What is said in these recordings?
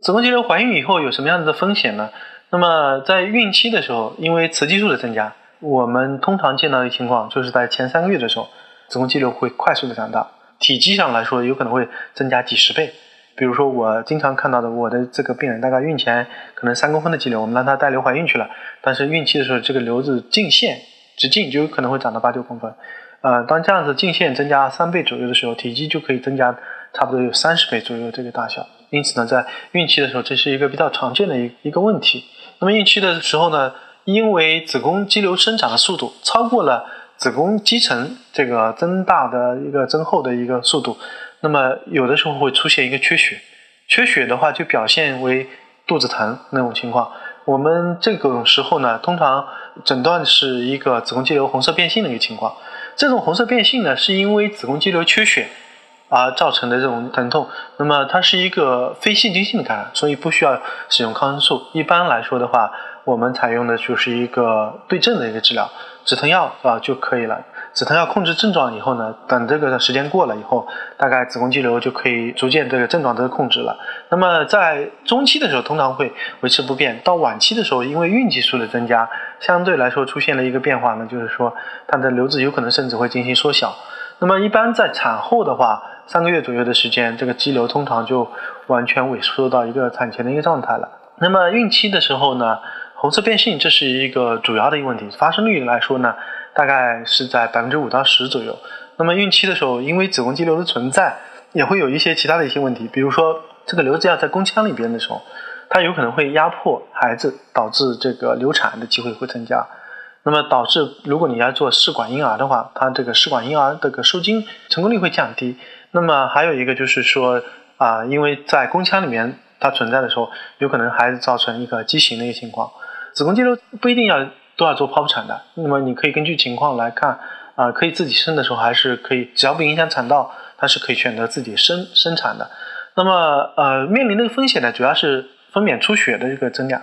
子宫肌瘤怀孕以后有什么样子的风险呢？那么在孕期的时候，因为雌激素的增加，我们通常见到的情况就是在前三个月的时候，子宫肌瘤会快速的长大，体积上来说有可能会增加几十倍。比如说我经常看到的，我的这个病人大概孕前可能三公分的肌瘤，我们让她带瘤怀孕去了，但是孕期的时候这个瘤子径线直径就有可能会长到八九公分。呃，当这样子径线增加三倍左右的时候，体积就可以增加差不多有三十倍左右这个大小。因此呢，在孕期的时候，这是一个比较常见的一一个问题。那么孕期的时候呢，因为子宫肌瘤生长的速度超过了子宫肌层这个增大的一个增厚的一个速度。那么有的时候会出现一个缺血，缺血的话就表现为肚子疼那种情况。我们这种时候呢，通常诊断是一个子宫肌瘤红色变性的一个情况。这种红色变性呢，是因为子宫肌瘤缺血而造成的这种疼痛。那么它是一个非细菌性的感染，所以不需要使用抗生素。一般来说的话，我们采用的就是一个对症的一个治疗，止疼药啊就可以了。止疼药控制症状以后呢，等这个时间过了以后，大概子宫肌瘤就可以逐渐这个症状得控制了。那么在中期的时候，通常会维持不变；到晚期的时候，因为孕激素的增加，相对来说出现了一个变化呢，就是说它的瘤子有可能甚至会进行缩小。那么一般在产后的话，三个月左右的时间，这个肌瘤通常就完全萎缩到一个产前的一个状态了。那么孕期的时候呢，红色变性这是一个主要的一个问题，发生率来说呢。大概是在百分之五到十左右。那么孕期的时候，因为子宫肌瘤的存在，也会有一些其他的一些问题，比如说这个瘤子要在宫腔里边的时候，它有可能会压迫孩子，导致这个流产的机会会增加。那么导致如果你要做试管婴儿的话，它这个试管婴儿这个受精成功率会降低。那么还有一个就是说啊，因为在宫腔里面它存在的时候，有可能孩子造成一个畸形的一个情况。子宫肌瘤不一定要。都要做剖腹产的，那么你可以根据情况来看，啊，可以自己生的时候还是可以，只要不影响产道，它是可以选择自己生生产的。那么，呃，面临的风险呢，主要是分娩出血的这个增加，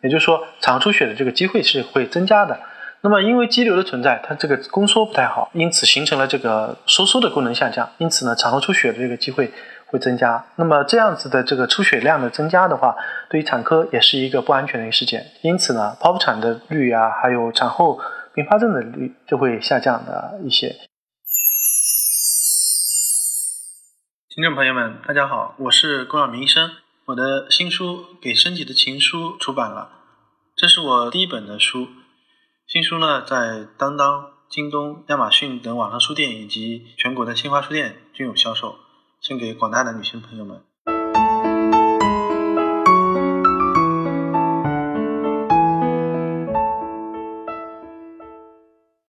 也就是说，产后出血的这个机会是会增加的。那么，因为肌瘤的存在，它这个宫缩不太好，因此形成了这个收缩的功能下降，因此呢，产后出血的这个机会。会增加，那么这样子的这个出血量的增加的话，对于产科也是一个不安全的一个事件。因此呢，剖腹产的率啊，还有产后并发症的率就会下降的一些。听众朋友们，大家好，我是龚晓明医生，我的新书《给身体的情书》出版了，这是我第一本的书。新书呢，在当当、京东、亚马逊等网上书店以及全国的新华书店均有销售。献给广大的女性朋友们。